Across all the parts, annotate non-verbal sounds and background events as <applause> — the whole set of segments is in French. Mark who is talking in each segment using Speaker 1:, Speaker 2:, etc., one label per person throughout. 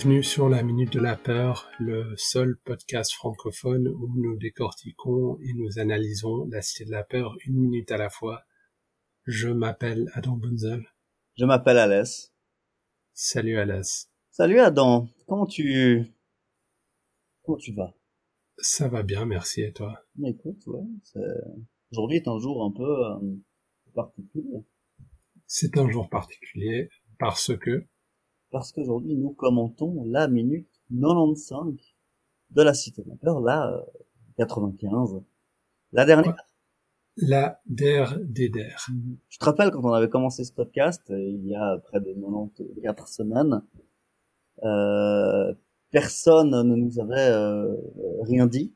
Speaker 1: Bienvenue sur la Minute de la Peur, le seul podcast francophone où nous décortiquons et nous analysons la Cité de la Peur une minute à la fois. Je m'appelle Adam Bunzel.
Speaker 2: Je m'appelle Alès.
Speaker 1: Salut Alès.
Speaker 2: Salut Adam. Comment tu... Comment tu vas?
Speaker 1: Ça va bien, merci et toi?
Speaker 2: Écoute, ouais, aujourd'hui est un jour un peu euh, particulier.
Speaker 1: C'est un jour particulier parce que
Speaker 2: parce qu'aujourd'hui nous commentons la minute 95 de la Cité de la Peur, la 95, la dernière.
Speaker 1: La der des der.
Speaker 2: Je te rappelle quand on avait commencé ce podcast, euh, il y a près de 94 semaines, euh, personne ne nous avait euh, rien dit.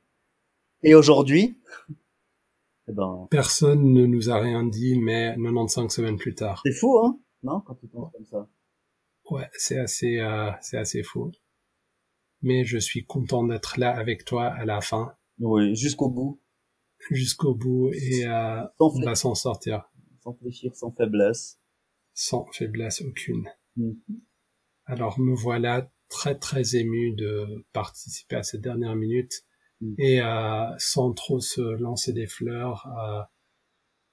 Speaker 2: Et aujourd'hui, <laughs>
Speaker 1: eh ben, personne ne nous a rien dit, mais 95 semaines plus tard.
Speaker 2: C'est fou, hein? Non, quand tu penses comme ça.
Speaker 1: Ouais, c'est assez, euh, c'est assez fou. Mais je suis content d'être là avec toi à la fin.
Speaker 2: Oui, jusqu'au bout.
Speaker 1: Jusqu'au bout et euh, on va s'en sortir.
Speaker 2: Sans fléchir, sans faiblesse.
Speaker 1: Sans faiblesse aucune. Mhm. Alors me voilà très très ému de participer à cette dernière minute mhm. et euh, sans trop se lancer des fleurs. Euh,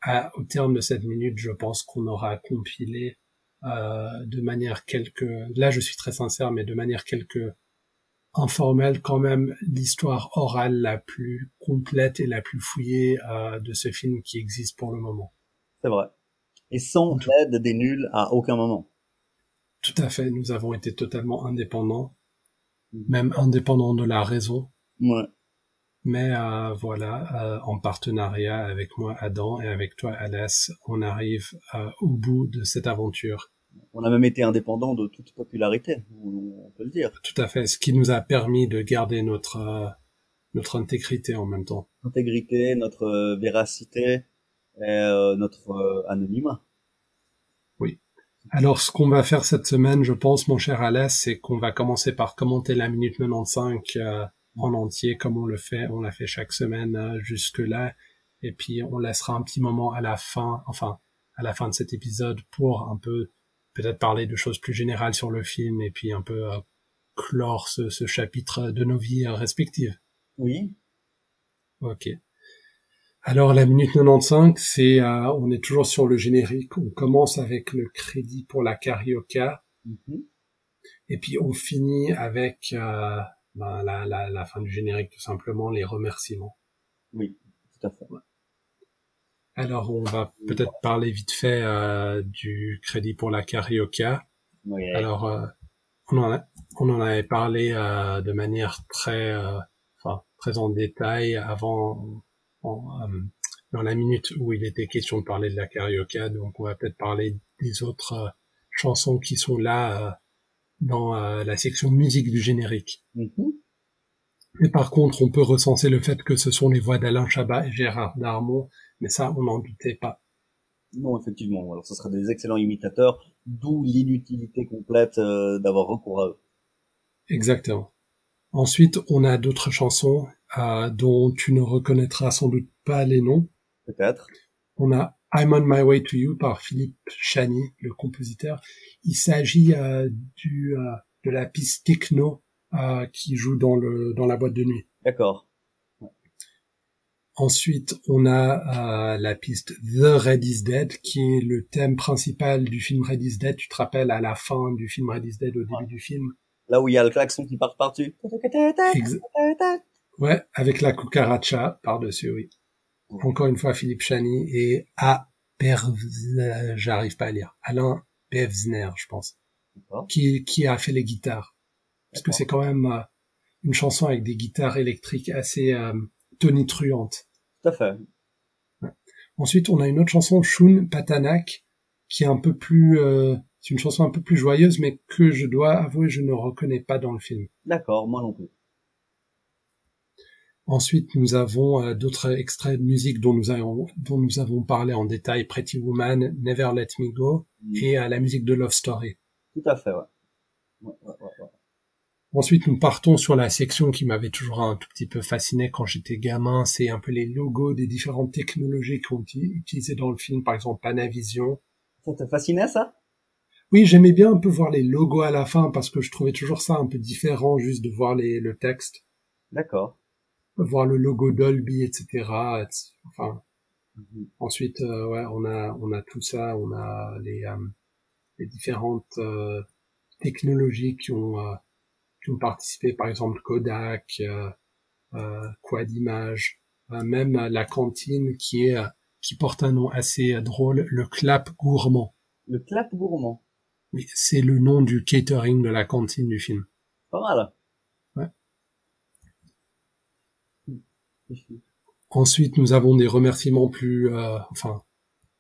Speaker 1: à, au terme de cette minute, je pense qu'on aura compilé de manière quelque, là je suis très sincère, mais de manière quelque informelle quand même l'histoire orale la plus complète et la plus fouillée euh, de ce film qui existe pour le moment.
Speaker 2: C'est vrai. Et sans l'aide des nuls à aucun moment.
Speaker 1: Tout à fait. Nous avons été totalement indépendants, mm. même indépendants de la raison.
Speaker 2: Ouais.
Speaker 1: Mais euh, voilà, euh, en partenariat avec moi, Adam, et avec toi, Alès, on arrive euh, au bout de cette aventure.
Speaker 2: On a même été indépendant de toute popularité, on peut le dire.
Speaker 1: Tout à fait, ce qui nous a permis de garder notre notre intégrité en même temps.
Speaker 2: Intégrité, notre véracité et notre anonymat.
Speaker 1: Oui. Alors, ce qu'on va faire cette semaine, je pense, mon cher Alès, c'est qu'on va commencer par commenter la minute 95 en entier comme on le fait, on l'a fait chaque semaine euh, jusque là. Et puis on laissera un petit moment à la fin, enfin à la fin de cet épisode pour un peu peut-être parler de choses plus générales sur le film et puis un peu euh, clore ce, ce, chapitre de nos vies euh, respectives.
Speaker 2: Oui.
Speaker 1: Ok. Alors la minute 95, c'est on est toujours sur le générique. On commence avec le crédit pour la carioca. Mm-hmm. Et puis on finit avec ben, la, la, la, fin du générique, tout simplement, les remerciements.
Speaker 2: Oui, tout à fait.
Speaker 1: Alors, on va peut-être parler vite fait euh, du crédit pour la carioca.
Speaker 2: Oui.
Speaker 1: Alors, euh, on, en a, on en avait parlé euh, de manière très, euh, enfin, très en détail avant, en, euh, dans la minute où il était question de parler de la carioca. Donc, on va peut-être parler des autres chansons qui sont là dans euh, la section musique du générique.
Speaker 2: Mm-hmm.
Speaker 1: Mais par contre, on peut recenser le fait que ce sont les voix d'Alain Chabat et Gérard Darmon, mais ça, on n'en doutait pas.
Speaker 2: Non, effectivement. Alors, ce seraient des excellents imitateurs, d'où l'inutilité complète euh, d'avoir recours à eux.
Speaker 1: Exactement. Ensuite, on a d'autres chansons euh, dont tu ne reconnaîtras sans doute pas les noms.
Speaker 2: Peut-être.
Speaker 1: On a I'm on my way to you par Philippe Chani, le compositeur. Il s'agit euh, du euh, de la piste techno euh, qui joue dans le dans la boîte de nuit.
Speaker 2: D'accord.
Speaker 1: Ensuite, on a la piste The Red is Dead, qui est le thème principal du film Red is Dead. Tu te rappelles à la fin du film Red is Dead, au début du film
Speaker 2: Là où il y a le klaxon qui part par-dessus.
Speaker 1: ouais, avec la cucaracha par-dessus, oui encore une fois Philippe Chani et A. j'arrive pas à lire, Alain Bevzner, je pense, qui, qui a fait les guitares. Parce que c'est quand même euh, une chanson avec des guitares électriques assez euh, tonitruantes.
Speaker 2: Tout à fait.
Speaker 1: Ensuite, on a une autre chanson, Shun Patanak, qui est un peu plus, euh, c'est une chanson un peu plus joyeuse, mais que je dois avouer, je ne reconnais pas dans le film.
Speaker 2: D'accord, moi non plus.
Speaker 1: Ensuite, nous avons euh, d'autres extraits de musique dont nous, avons, dont nous avons parlé en détail, Pretty Woman, Never Let Me Go, mm. et euh, la musique de Love Story.
Speaker 2: Tout à fait, ouais.
Speaker 1: Ensuite, nous partons sur la section qui m'avait toujours un tout petit peu fasciné quand j'étais gamin. C'est un peu les logos des différentes technologies qu'on utilisées dans le film, par exemple Panavision.
Speaker 2: Ça te fascinait, ça?
Speaker 1: Oui, j'aimais bien un peu voir les logos à la fin parce que je trouvais toujours ça un peu différent juste de voir les, le texte.
Speaker 2: D'accord.
Speaker 1: Voir le logo Dolby, etc. Enfin, mhm. ensuite, euh, ouais, on a, on a tout ça, on a les, euh, les différentes euh, technologies qui ont, qui ont participé, par exemple Kodak, Quad Image, même la cantine qui est, qui porte un nom assez drôle, le Clap Gourmand.
Speaker 2: Le Clap Gourmand.
Speaker 1: Oui, c'est le nom du catering de la cantine du film.
Speaker 2: Pas mal.
Speaker 1: Ensuite, nous avons des remerciements plus, euh, enfin,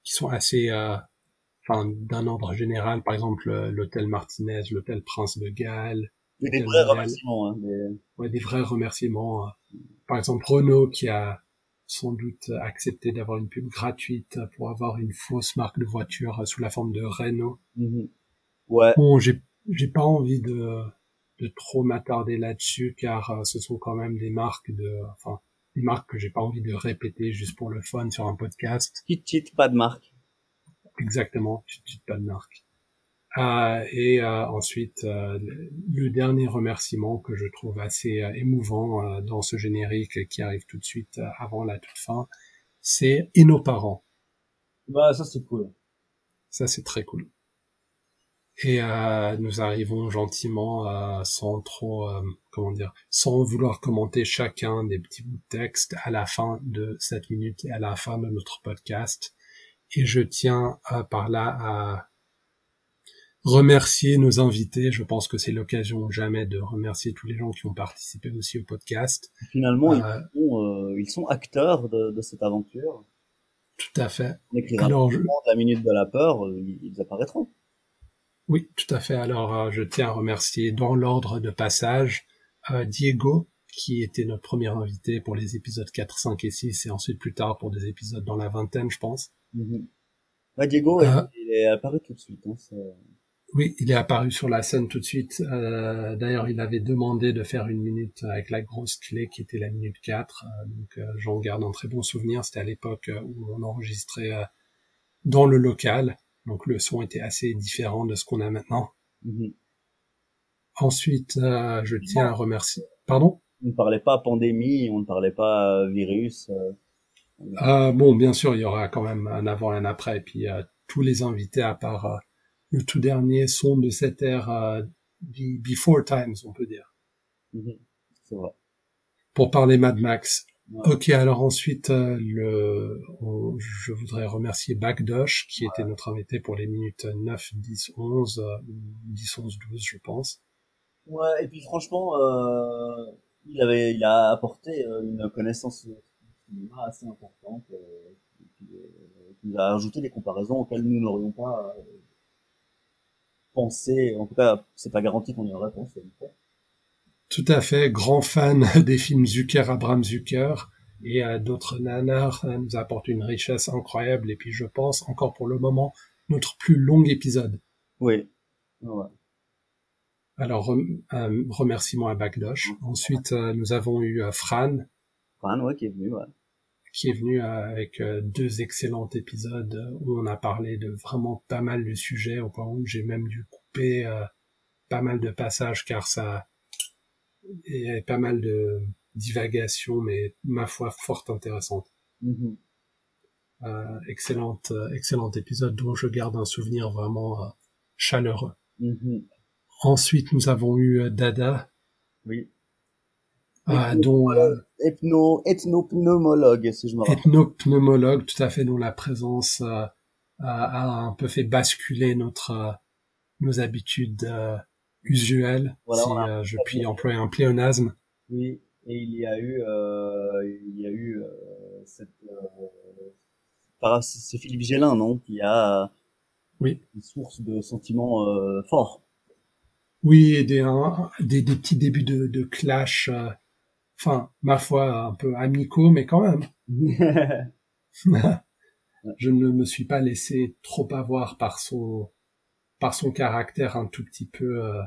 Speaker 1: qui sont assez, euh, enfin, d'un ordre général. Par exemple, l'hôtel Martinez, l'hôtel Prince de Galles.
Speaker 2: Des vrais remerciements. Hein, des...
Speaker 1: Ouais, des vrais remerciements. Euh. Par exemple, Renault qui a sans doute accepté d'avoir une pub gratuite pour avoir une fausse marque de voiture sous la forme de Renault.
Speaker 2: Mm-hmm. Ouais.
Speaker 1: Bon, j'ai j'ai pas envie de de trop m'attarder là-dessus car euh, ce sont quand même des marques de enfin des marques que j'ai pas envie de répéter juste pour le fun sur un podcast.
Speaker 2: Qui titre pas de marque.
Speaker 1: Exactement, tu titre pas de marque. Euh, et euh, ensuite, euh, le dernier remerciement que je trouve assez émouvant dans ce générique qui arrive tout de suite avant la toute fin, c'est et nos parents.
Speaker 2: Bah ça c'est cool.
Speaker 1: Ça c'est très cool. Et euh, nous arrivons gentiment, euh, sans trop, euh, comment dire, sans vouloir commenter chacun des petits bouts de texte à la fin de cette minute et à la fin de notre podcast. Et je tiens par là à remercier nos invités. Je pense que c'est l'occasion jamais de remercier tous les gens qui ont participé aussi au podcast.
Speaker 2: Finalement, ils, sont, ils, sont, acteurs de, de, cette aventure.
Speaker 1: Tout à fait.
Speaker 2: Alors, je... la minute de la peur, ils apparaîtront.
Speaker 1: Oui, tout à fait. Alors, euh, je tiens à remercier dans l'ordre de passage euh, Diego, qui était notre premier invité pour les épisodes 4, 5 et 6, et ensuite plus tard pour des épisodes dans la vingtaine, je pense.
Speaker 2: Mm Diego, euh, il est apparu tout de suite. Hein,
Speaker 1: oui, il est apparu sur la scène tout de suite. D'ailleurs, il avait demandé de faire une minute avec la grosse clé qui était la minute 4. donc, j'en garde un très bon souvenir. C'était à l'époque où on enregistrait dans le local. Donc le son était assez différent de ce qu'on a maintenant. Mhm. Ensuite, euh, je tiens à remercier. Pardon?
Speaker 2: On ne parlait pas pandémie, on ne parlait pas euh, virus. Euh...
Speaker 1: euh bon, bien sûr, il y aura quand même un avant et un après. Et puis tous les invités, à part le tout dernier, sont de cette ère before times, on peut dire.
Speaker 2: Mhm. C'est vrai.
Speaker 1: Pour parler Mad Max, Ok, alors ensuite, euh, le, je voudrais remercier Backdosh, qui était notre invité pour les minutes 9, 10, 11, 10, 11, 12, je pense.
Speaker 2: Ouais, et puis franchement, euh, il avait, il a apporté euh, une connaissance cinéma assez importante, euh, et puis, euh, il a ajouté des comparaisons auxquelles nous n'aurions pas pensé. En tout cas, c'est pas garanti qu'on y aurait pensé.
Speaker 1: Tout à fait, grand fan <laughs> des films Zucker, Abraham Zucker, et euh, d'autres nanars euh, nous apportent une richesse incroyable, et puis je pense, encore pour le moment, notre plus long épisode.
Speaker 2: Oui. Ouais.
Speaker 1: Alors, euh, remerciement à Backdosh. Ensuite, nous avons eu Fran.
Speaker 2: Fran, ouais, qui est venu, ouais.
Speaker 1: Qui est venu avec deux excellents épisodes où on a parlé de vraiment pas mal de sujets, au point où j'ai même dû couper pas mal de passages car ça il y avait pas mal de divagations, mais ma foi fort intéressantes.
Speaker 2: Mm-hmm.
Speaker 1: Euh, excellente, euh, excellent épisode dont je garde un souvenir vraiment euh, chaleureux.
Speaker 2: Mm-hmm.
Speaker 1: Ensuite, nous avons eu Dada.
Speaker 2: Oui.
Speaker 1: dont
Speaker 2: ethno ethnopneumologue si je me rappelle.
Speaker 1: Ethnopneumologue, tout à fait, dont la présence a, a, un peu fait basculer notre nos habitudes usuel, si euh, je puis employer un pléonasme.
Speaker 2: Oui, et il y a eu, euh, il y a eu euh, cette, c'est Philippe Gélin, non, qui a
Speaker 1: oui.
Speaker 2: une source de sentiments forts.
Speaker 1: Oui, et des, des, des, petits débuts de, de clash, enfin, ma foi, un peu amicaux, mais quand même. <laughs> <laughs> je ne me suis pas laissé trop avoir par son par son caractère un tout petit peu euh,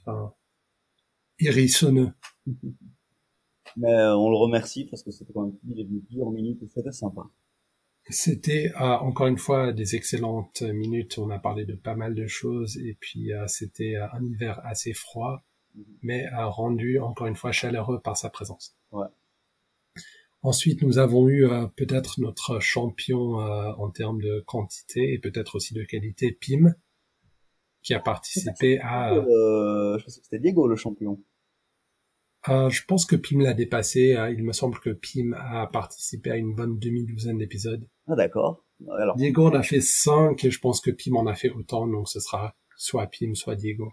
Speaker 1: enfin, hérissonneux. <laughs>
Speaker 2: Mais euh, on le remercie parce que c'était quand même il est venu plusieurs minutes et c'était sympa.
Speaker 1: C'était encore une fois des excellentes minutes. On a parlé de pas mal de choses et puis c'était un hiver assez froid, mhm. mais rendu encore une fois chaleureux par sa présence.
Speaker 2: Ouais.
Speaker 1: Ensuite, nous avons eu peut-être notre champion en termes de quantité et peut-être aussi de qualité, Pim, qui a participé à.
Speaker 2: Euh, je pense que c'était Diego le champion.
Speaker 1: Euh, je pense que Pim l'a dépassé. Euh, il me semble que Pim a participé à une bonne demi-douzaine d'épisodes.
Speaker 2: Ah d'accord.
Speaker 1: Alors... Diego en a fait cinq et je pense que Pim en a fait autant, donc ce sera soit Pim, soit Diego.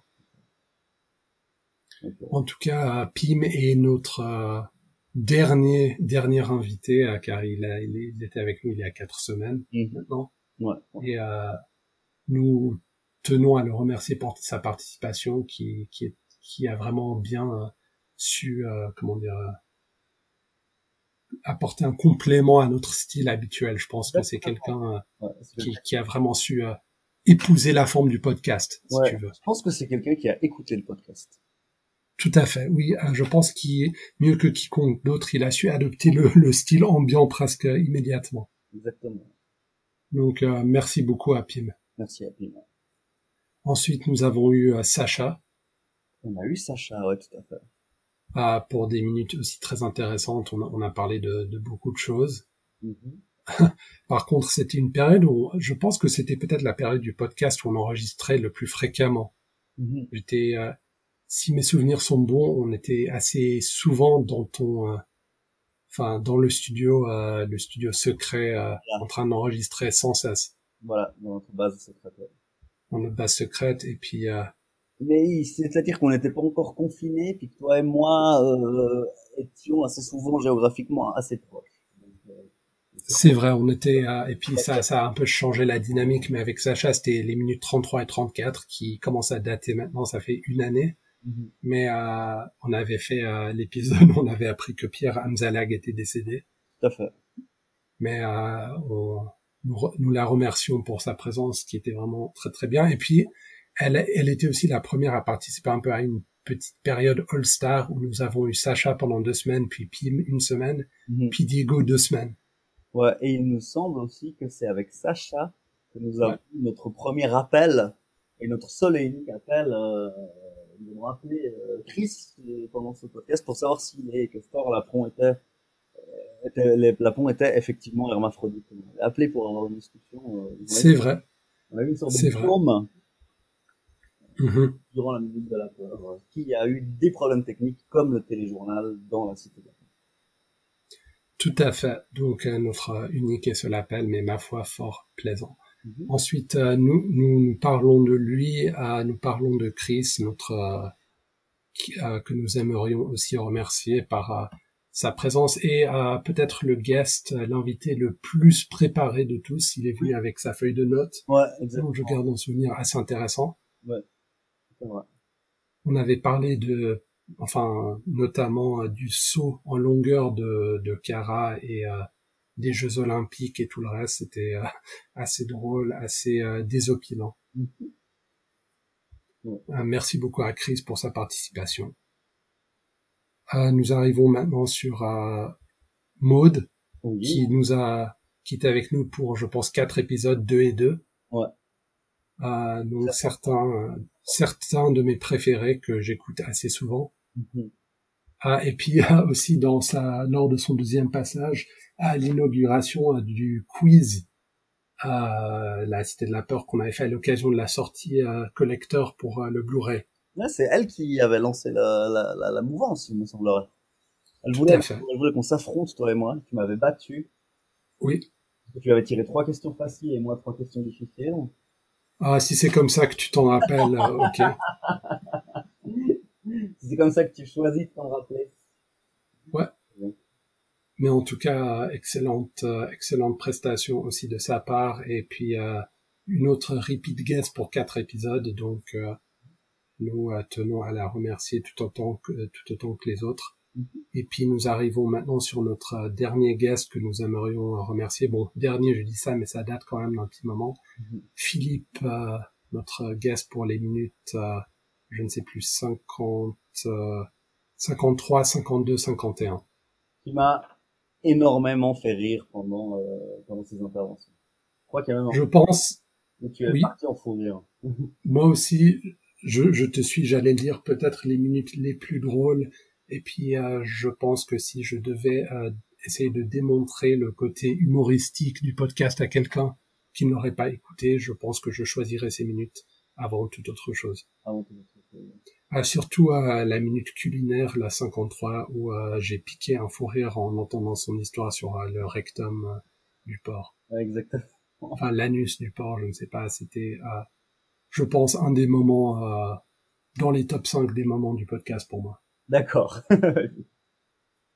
Speaker 1: En tout cas, Pim est notre euh, dernier dernier invité, euh, car il, a, il, était avec nous il y a quatre semaines
Speaker 2: mhm.
Speaker 1: maintenant.
Speaker 2: Ouais,
Speaker 1: Et nous tenons à le remercier pour sa participation, qui qui, est, qui a vraiment bien su, euh, comment dire, euh, apporter un complément à notre style habituel. Je pense que c'est quelqu'un euh, qui, qui, a vraiment su épouser la forme du podcast, si tu veux.
Speaker 2: Je pense que c'est quelqu'un qui a écouté le podcast.
Speaker 1: Tout à fait, oui. Je pense qu'il, mieux que quiconque d'autre, il a su adopter le, le, style ambiant presque immédiatement.
Speaker 2: Exactement.
Speaker 1: Donc, merci beaucoup à Pim.
Speaker 2: Merci à Pim.
Speaker 1: Ensuite, nous avons eu Sacha.
Speaker 2: On a eu Sacha, ouais, tout à fait
Speaker 1: pour des minutes aussi très intéressantes. On a, on a parlé de, de, beaucoup de choses.
Speaker 2: Mm-hmm. <laughs>
Speaker 1: Par contre, c'était une période où je pense que c'était peut-être la période du podcast où on enregistrait le plus fréquemment.
Speaker 2: Mm-hmm.
Speaker 1: J'étais, euh, si mes souvenirs sont bons, on était assez souvent dans ton, euh, enfin, dans le studio, euh, le studio secret, en train d'enregistrer sans cesse.
Speaker 2: Voilà, dans notre base secrète.
Speaker 1: Dans notre base secrète, et puis
Speaker 2: mais c'est-à-dire qu'on n'était pas encore confinés, puis que toi et moi euh, étions assez souvent géographiquement assez proches.
Speaker 1: Euh, c'est vrai, on était et puis ça ça a un peu changé la dynamique, mais avec Sacha c'était les minutes 33 et 34 qui commencent à dater maintenant, ça fait une année.
Speaker 2: Mm-hmm.
Speaker 1: Mais euh, on avait fait euh, l'épisode, on avait appris que Pierre Hamzalag était décédé.
Speaker 2: Tout à fait.
Speaker 1: Mais on, nous, nous la remercions pour sa présence qui était vraiment très très bien. Et puis elle, elle était aussi la première à participer un peu à une petite période All-Star où nous avons eu Sacha pendant deux semaines, puis Pim une semaine,
Speaker 2: mhm.
Speaker 1: puis Diego deux semaines.
Speaker 2: Ouais, et il nous semble aussi que c'est avec Sacha que nous avons eu notre premier appel et notre seul et unique appel. Euh, nous avons appelé euh, Chris pendant ce podcast pour savoir si les castors Lapron était, euh, était les Lapron était effectivement hermaphrodite. On l'a appelé pour avoir une discussion. Euh,
Speaker 1: c'est vrai.
Speaker 2: On a eu une sorte de vrai.
Speaker 1: Mhm.
Speaker 2: durant la minute de la peur, qui a eu des problèmes techniques comme le téléjournal dans la cité.
Speaker 1: Tout à fait. Donc euh, notre unique et seul appel, mais ma foi fort plaisant.
Speaker 2: Mhm.
Speaker 1: Ensuite, euh, nous, nous, parlons de lui, nous parlons de Chris, notre que nous aimerions aussi remercier par sa présence et peut-être le guest, l'invité le plus préparé de tous. Il est venu avec sa feuille de notes.
Speaker 2: Ouais, exactement.
Speaker 1: Donc je garde un souvenir assez intéressant.
Speaker 2: Ouais.
Speaker 1: On avait parlé de, enfin, notamment euh, du saut en longueur de, de Cara et euh, des Jeux Olympiques et tout le reste. C'était euh, <laughs> assez drôle, assez désopilant.
Speaker 2: Mm-hmm.
Speaker 1: merci beaucoup à Chris pour sa participation. Nous arrivons maintenant sur Maude, qui nous a, qui était avec nous pour, je pense, quatre épisodes, deux et deux.
Speaker 2: Ouais.
Speaker 1: donc certains certains de mes préférés que j'écoute assez souvent.
Speaker 2: Mhm.
Speaker 1: Ah, et puis a <laughs> aussi dans sa, lors de son deuxième passage, à l'inauguration euh, du quiz à la Cité de la Peur qu'on avait fait à l'occasion de la sortie euh, collector pour euh, le Blu-ray.
Speaker 2: Ouais, c'est elle qui avait lancé la, la, la, la mouvance, il me semblerait. Elle voulait, elle voulait qu'on s'affronte, toi et moi. Tu m'avais battu.
Speaker 1: Oui.
Speaker 2: Tu avais tiré trois questions faciles et moi trois questions difficiles.
Speaker 1: Ah, si c'est comme ça que tu t'en rappelles, euh, ok. <laughs>
Speaker 2: c'est comme ça que tu choisis de t'en rappeler.
Speaker 1: Ouais. Mais en tout cas, excellente, euh, excellente prestation aussi de sa part. Et puis, euh, une autre repeat guest pour quatre épisodes. Donc, nous tenons à la remercier tout autant que, tout autant que les autres.
Speaker 2: Mhm.
Speaker 1: Et puis nous arrivons maintenant sur notre euh, dernier guest que nous aimerions remercier. Bon, dernier, je dis ça, mais ça date quand même d'un petit moment.
Speaker 2: Mhm.
Speaker 1: Philippe, euh, notre guest pour les minutes, euh, je ne sais plus, 50, 53, 52, 51.
Speaker 2: Qui m'a énormément fait rire pendant, euh, pendant ces interventions. Je crois qu'il y a même
Speaker 1: Je pense.
Speaker 2: tu es oui. parti en fou rire.
Speaker 1: Moi aussi, je, je te suis, j'allais dire peut-être les minutes les plus drôles. Et puis, euh, je pense que si je devais euh, essayer de démontrer le côté humoristique du podcast à quelqu'un qui n'aurait pas écouté, je pense que je choisirais ces minutes avant toute autre chose.
Speaker 2: Avant toute autre chose.
Speaker 1: Ah, surtout à la minute culinaire, la 53, où euh, j'ai piqué un fou rire en entendant son histoire sur euh, le rectum euh, du porc.
Speaker 2: exactement.
Speaker 1: Enfin, l'anus du porc, je ne sais pas, c'était, je pense, un des moments dans les top 5 des moments du podcast pour moi.
Speaker 2: D'accord.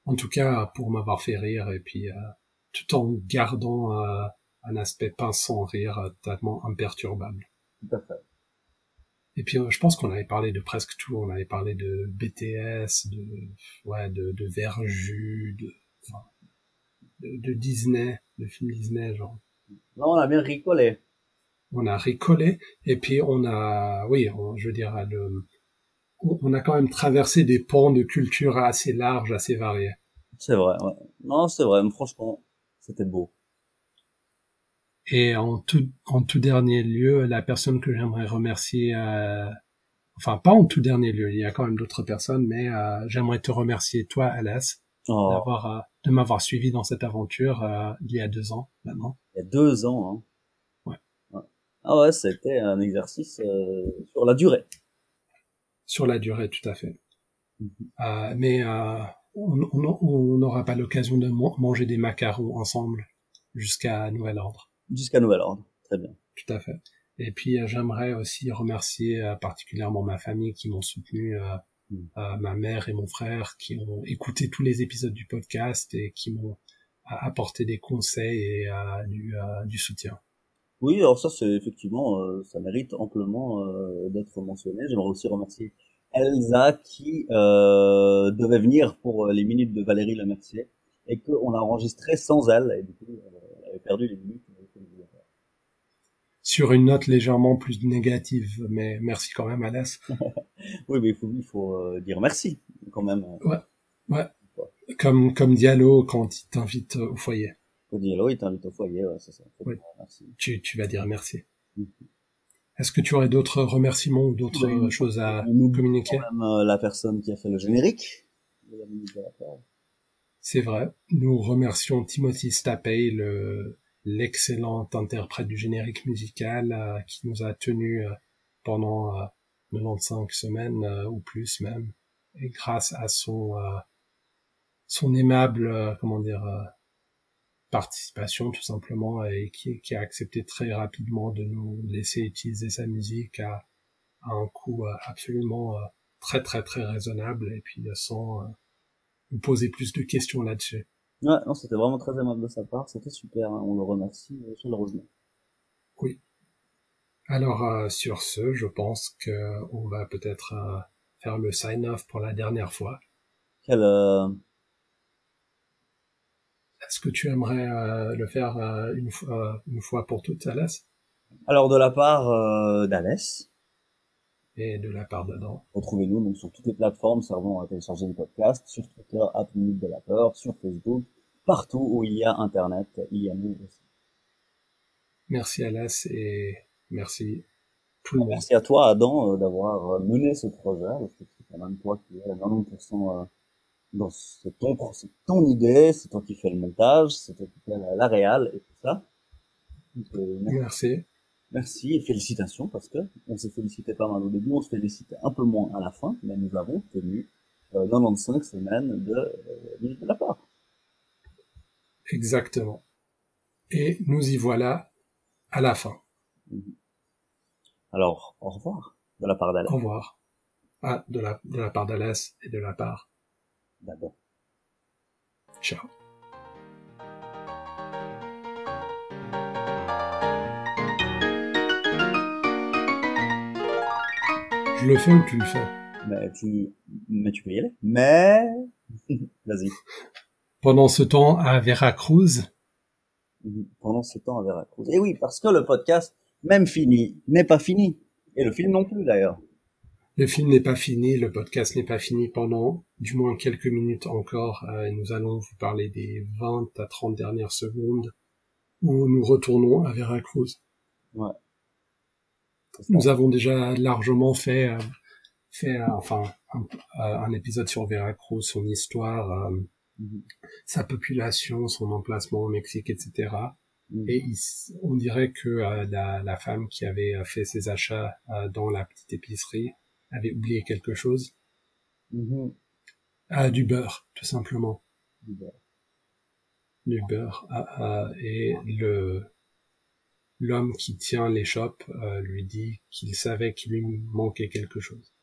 Speaker 1: en tout cas, pour m'avoir fait rire, et puis tout en gardant un aspect pince rire totalement imperturbable.
Speaker 2: Tout à fait.
Speaker 1: Et puis je pense qu'on avait parlé de presque tout. On avait parlé de BTS, de ouais, de, de Verju, de, enfin, de, de Disney, de films Disney, genre.
Speaker 2: Non, on a bien ricolé.
Speaker 1: On a ricolé et puis on a, oui, je veux dire, le, on a quand même traversé des pans de culture assez larges, assez variés.
Speaker 2: C'est vrai. Ouais. Non, c'est vrai. Franchement, c'était beau.
Speaker 1: Et en tout, en tout dernier lieu, la personne que j'aimerais remercier, euh, enfin pas en tout dernier lieu, il y a quand même d'autres personnes, mais euh, j'aimerais te remercier toi, Alès,
Speaker 2: oh.
Speaker 1: d'avoir, euh, de m'avoir suivi dans cette aventure euh, il y a deux ans maintenant.
Speaker 2: Il y a deux ans, hein. Ah ouais, c'était un exercice euh, sur la durée.
Speaker 1: Sur la durée, tout à fait. Mm-hmm. mais on n'aura pas l'occasion de manger des macarons ensemble jusqu'à nouvel ordre.
Speaker 2: Jusqu'à nouvel ordre. Très bien.
Speaker 1: Tout à fait. Et puis euh, j'aimerais aussi remercier euh, particulièrement ma famille qui m'ont soutenu, euh, mm. ma mère et mon frère qui ont écouté tous les épisodes du podcast et qui m'ont apporté des conseils et du, du soutien.
Speaker 2: Oui, alors ça c'est effectivement, ça mérite amplement d'être mentionné. J'aimerais aussi remercier Elsa qui devait venir pour les minutes de Valérie Lemercier et qu'on a enregistré sans elle et du coup elle avait perdu les minutes
Speaker 1: sur une note légèrement plus négative, mais merci quand même, Alès. <laughs>
Speaker 2: oui, mais il faut, il faut euh, dire merci quand même.
Speaker 1: Ouais, ouais. Comme comme Diallo quand il t'invite au foyer.
Speaker 2: Diallo, il t'invite au foyer, ouais, c'est ça.
Speaker 1: Oui. Merci. Tu, tu vas dire merci. Mm-hmm. Est-ce que tu aurais d'autres remerciements ou d'autres choses à nous communiquer
Speaker 2: même euh, la personne qui a fait le générique.
Speaker 1: C'est vrai. Nous remercions Timothy Stapey, le l'excellent interprète du générique musical euh, qui nous a tenu euh, pendant 95 euh, semaines ou plus même et grâce à son son aimable comment dire participation tout simplement et qui, qui, a accepté très rapidement de nous laisser utiliser sa musique à, à un coût absolument très très très raisonnable et puis sans nous poser plus de questions là-dessus.
Speaker 2: Ouais, non, c'était vraiment très aimable de sa part, c'était super, hein. on le remercie euh, chaleureusement.
Speaker 1: Oui. Alors euh, sur ce, je pense que on va peut-être euh, faire le sign-off pour la dernière fois.
Speaker 2: Quel
Speaker 1: Est-ce que tu aimerais le faire une fois, une fois pour toutes, Alès
Speaker 2: Alors de la part d'Alès.
Speaker 1: Et de la part d'Adam.
Speaker 2: Retrouvez-nous donc sur toutes les plateformes servant à télécharger le podcast, sur Twitter, à Minute de la Peur, sur Facebook, partout où il y a Internet, il y a nous aussi.
Speaker 1: Merci Alas et merci tout le monde.
Speaker 2: Merci à toi Adam euh, d'avoir euh, mené ce projet, parce que c'est quand même toi qui es 90% euh, dans c'est ton, c'est ton idée, c'est toi qui fais le montage, c'est toi qui fais la, la réal et tout ça.
Speaker 1: merci.
Speaker 2: Merci et félicitations parce que on s'est félicité pas mal au début, on se félicitait un peu moins à la fin, mais nous avons tenu euh, 95 semaines de, euh, de la part.
Speaker 1: Exactement. Et nous y voilà à la fin.
Speaker 2: Mhm. Alors, au revoir de la part d'Alas.
Speaker 1: Au revoir. Ah, de la, de la part d'Alas et de la part
Speaker 2: d'Adam.
Speaker 1: Ciao. Je le fais ou tu le fais?
Speaker 2: Mais tu, mais tu peux y aller. Mais, <laughs> vas-y.
Speaker 1: Pendant ce temps à Veracruz?
Speaker 2: Pendant ce temps à Veracruz. Et oui, parce que le podcast, même fini, n'est pas fini. Et le film non plus d'ailleurs.
Speaker 1: Le film n'est pas fini, le podcast n'est pas fini pendant du moins quelques minutes encore. Euh, nous allons vous parler des 20 à 30 dernières secondes où nous retournons à Veracruz. Ouais. Nous avons déjà largement fait, euh, fait euh, enfin un, épisode sur Veracruz, son histoire, mhm. sa population, son emplacement au Mexique, etc. Et on dirait que la, la, femme qui avait fait ses achats dans la petite épicerie avait oublié quelque chose. Mm-hmm. Ah, du beurre, tout simplement. Du beurre. Du beurre. Ah, ah, et le l'homme qui tient l'échoppe euh, lui dit qu'il savait qu'il lui manquait quelque chose.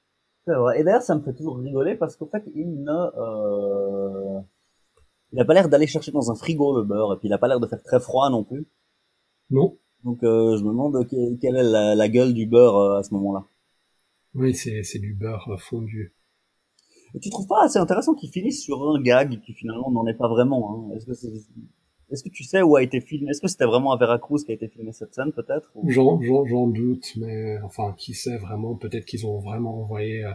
Speaker 2: C'est vrai. Et d'ailleurs, ça me fait toujours rigoler parce qu'en fait, il ne, euh... il a pas l'air d'aller chercher dans un frigo le beurre et puis il a pas l'air de faire très froid non plus.
Speaker 1: Non.
Speaker 2: Donc, euh, je me demande quelle est la, la gueule du beurre euh, à ce moment-là.
Speaker 1: Oui, c'est, c'est du beurre fondu.
Speaker 2: Et tu trouves pas assez intéressant qu'il finisse sur un gag qui finalement n'en est pas vraiment hein? Est-ce que c'est... Est-ce que tu sais où a été filmé? Est-ce que c'était vraiment à Veracruz qui a été filmé cette scène, peut-être
Speaker 1: j'en, j'en, j'en, doute, mais enfin, qui sait vraiment? Peut-être qu'ils ont vraiment envoyé, euh,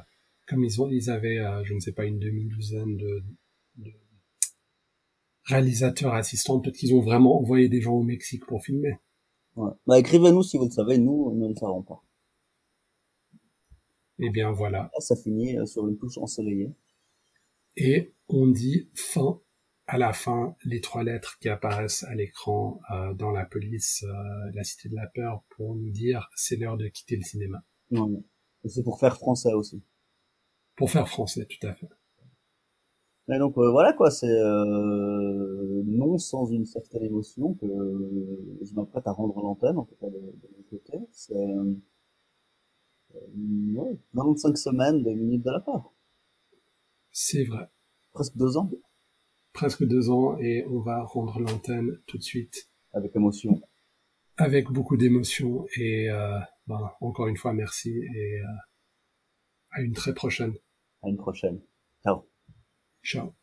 Speaker 1: comme ils, ont, ils avaient, euh, je ne sais pas, une demi-douzaine de, de réalisateurs assistants. Peut-être qu'ils ont vraiment envoyé des gens au Mexique pour filmer.
Speaker 2: Ouais. Bah, écrivez-nous si vous le savez. Nous, nous ne le savons pas.
Speaker 1: Et eh bien voilà.
Speaker 2: Ça finit euh, sur une touche ensoleillée.
Speaker 1: Et on dit fin à la fin les trois lettres qui apparaissent à l'écran euh, dans la police, euh, la cité de la peur, pour nous dire c'est l'heure de quitter le cinéma.
Speaker 2: Non, c'est pour faire français aussi.
Speaker 1: Pour faire français, tout à fait.
Speaker 2: Et donc voilà quoi, c'est non sans une certaine émotion que je m'apprête à rendre l'antenne, en tout cas de, de mon côté. C'est 25 semaines de minutes de la part.
Speaker 1: C'est vrai.
Speaker 2: Presque deux ans.
Speaker 1: Presque deux ans et on va rendre l'antenne tout de suite.
Speaker 2: Avec émotion.
Speaker 1: Avec beaucoup d'émotion et euh, ben, encore une fois merci et euh, à une très prochaine.
Speaker 2: À une prochaine. Ciao.
Speaker 1: Ciao.